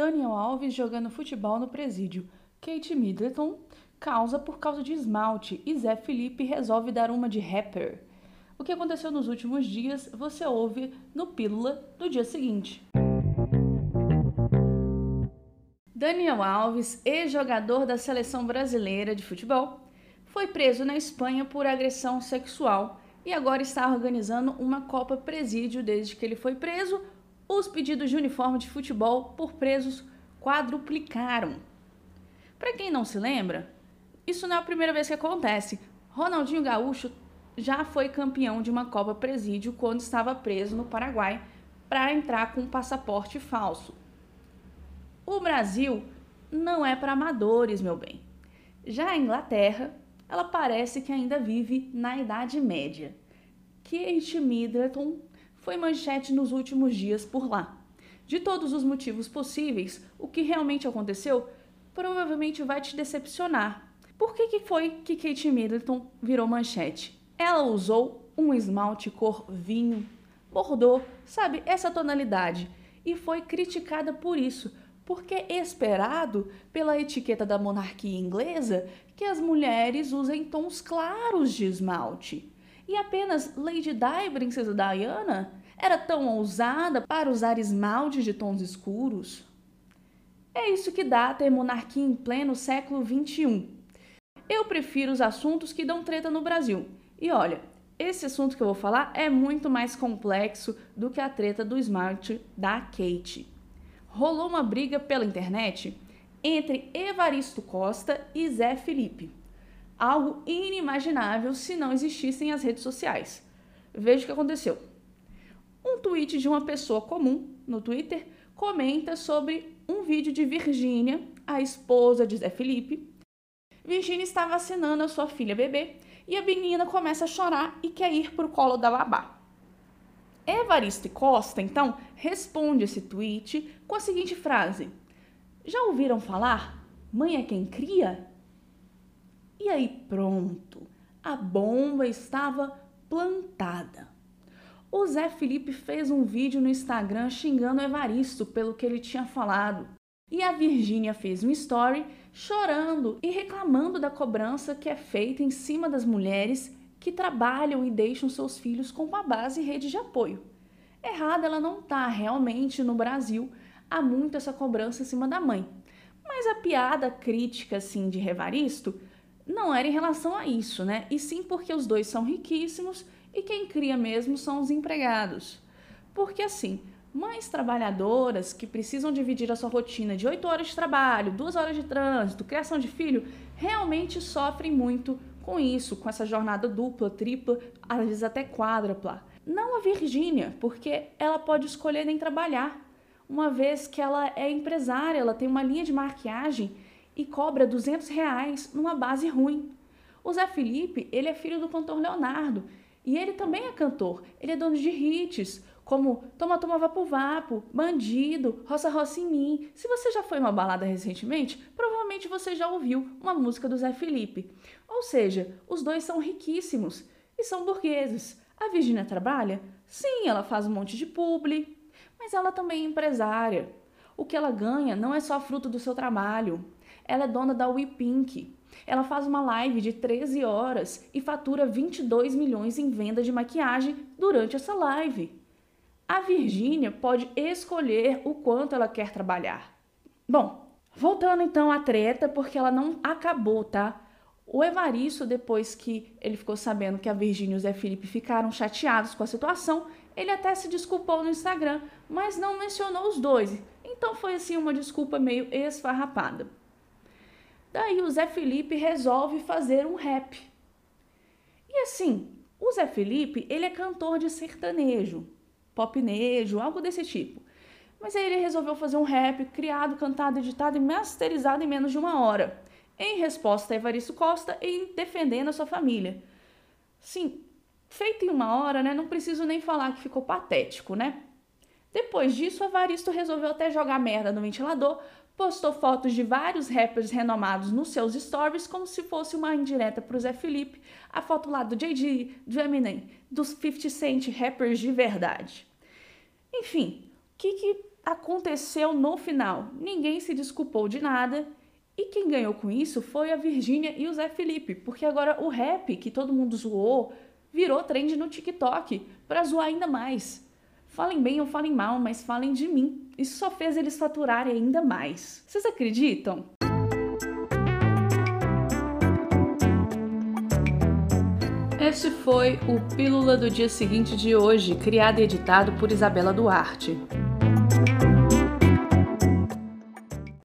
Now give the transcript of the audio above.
Daniel Alves jogando futebol no presídio. Kate Middleton causa por causa de esmalte e Zé Felipe resolve dar uma de rapper. O que aconteceu nos últimos dias você ouve no Pílula do dia seguinte. Daniel Alves, ex-jogador da seleção brasileira de futebol, foi preso na Espanha por agressão sexual e agora está organizando uma Copa Presídio desde que ele foi preso. Os pedidos de uniforme de futebol por presos quadruplicaram. Para quem não se lembra, isso não é a primeira vez que acontece. Ronaldinho Gaúcho já foi campeão de uma Copa Presídio quando estava preso no Paraguai para entrar com um passaporte falso. O Brasil não é para amadores, meu bem. Já a Inglaterra, ela parece que ainda vive na Idade Média. Kate Middleton foi manchete nos últimos dias por lá. De todos os motivos possíveis, o que realmente aconteceu provavelmente vai te decepcionar. Por que, que foi que Kate Middleton virou manchete? Ela usou um esmalte cor vinho, bordô, sabe, essa tonalidade, e foi criticada por isso, porque é esperado pela etiqueta da monarquia inglesa que as mulheres usem tons claros de esmalte. E apenas Lady Di, princesa Diana, era tão ousada para usar esmalte de tons escuros. É isso que dá ter monarquia em pleno século XXI. Eu prefiro os assuntos que dão treta no Brasil. E olha, esse assunto que eu vou falar é muito mais complexo do que a treta do esmalte da Kate. Rolou uma briga pela internet entre Evaristo Costa e Zé Felipe. Algo inimaginável se não existissem as redes sociais. Veja o que aconteceu. Um tweet de uma pessoa comum no Twitter comenta sobre um vídeo de Virgínia, a esposa de Zé Felipe, Virginia está vacinando a sua filha bebê e a menina começa a chorar e quer ir para o colo da babá. Evaristo Costa, então, responde esse tweet com a seguinte frase: Já ouviram falar? Mãe é quem cria? E aí pronto, a bomba estava plantada. O Zé Felipe fez um vídeo no Instagram xingando o Evaristo pelo que ele tinha falado. E a Virgínia fez um story chorando e reclamando da cobrança que é feita em cima das mulheres que trabalham e deixam seus filhos com uma base e rede de apoio. Errada ela não está, realmente no Brasil há muito essa cobrança em cima da mãe. Mas a piada crítica assim de Revaristo não era em relação a isso, né? E sim porque os dois são riquíssimos e quem cria mesmo são os empregados. Porque assim, Mães trabalhadoras que precisam dividir a sua rotina de 8 horas de trabalho, 2 horas de trânsito, criação de filho, realmente sofrem muito com isso, com essa jornada dupla, tripla, às vezes até quádrupla. Não a Virgínia, porque ela pode escolher nem trabalhar, uma vez que ela é empresária, ela tem uma linha de maquiagem e cobra 200 reais numa base ruim. O Zé Felipe, ele é filho do cantor Leonardo e ele também é cantor, ele é dono de hits, como Toma Toma Vapo Vapo, Bandido, Roça Roça em Mim. Se você já foi uma balada recentemente, provavelmente você já ouviu uma música do Zé Felipe. Ou seja, os dois são riquíssimos e são burgueses. A Virginia trabalha? Sim, ela faz um monte de publi, mas ela também é empresária. O que ela ganha não é só fruto do seu trabalho. Ela é dona da WePink. Ela faz uma live de 13 horas e fatura 22 milhões em venda de maquiagem durante essa live. A Virgínia pode escolher o quanto ela quer trabalhar. Bom, voltando então à treta, porque ela não acabou, tá? O Evaristo, depois que ele ficou sabendo que a Virgínia e o Zé Felipe ficaram chateados com a situação, ele até se desculpou no Instagram, mas não mencionou os dois. Então foi assim uma desculpa meio esfarrapada. Daí o Zé Felipe resolve fazer um rap. E assim, o Zé Felipe, ele é cantor de sertanejo popnejo, algo desse tipo. Mas aí ele resolveu fazer um rap criado, cantado, editado e masterizado em menos de uma hora, em resposta a Evaristo Costa e defendendo a sua família. Sim, feito em uma hora, né? Não preciso nem falar que ficou patético, né? Depois disso, Evaristo resolveu até jogar merda no ventilador, postou fotos de vários rappers renomados nos seus stories como se fosse uma indireta pro Zé Felipe, a foto lá do JD, do Eminem, dos 50 Cent rappers de verdade. Enfim, o que, que aconteceu no final. Ninguém se desculpou de nada. E quem ganhou com isso foi a Virgínia e o Zé Felipe, porque agora o rap que todo mundo zoou virou trend no TikTok para zoar ainda mais. Falem bem ou falem mal, mas falem de mim. Isso só fez eles faturarem ainda mais. Vocês acreditam? Esse foi o Pílula do Dia Seguinte de hoje, criado e editado por Isabela Duarte.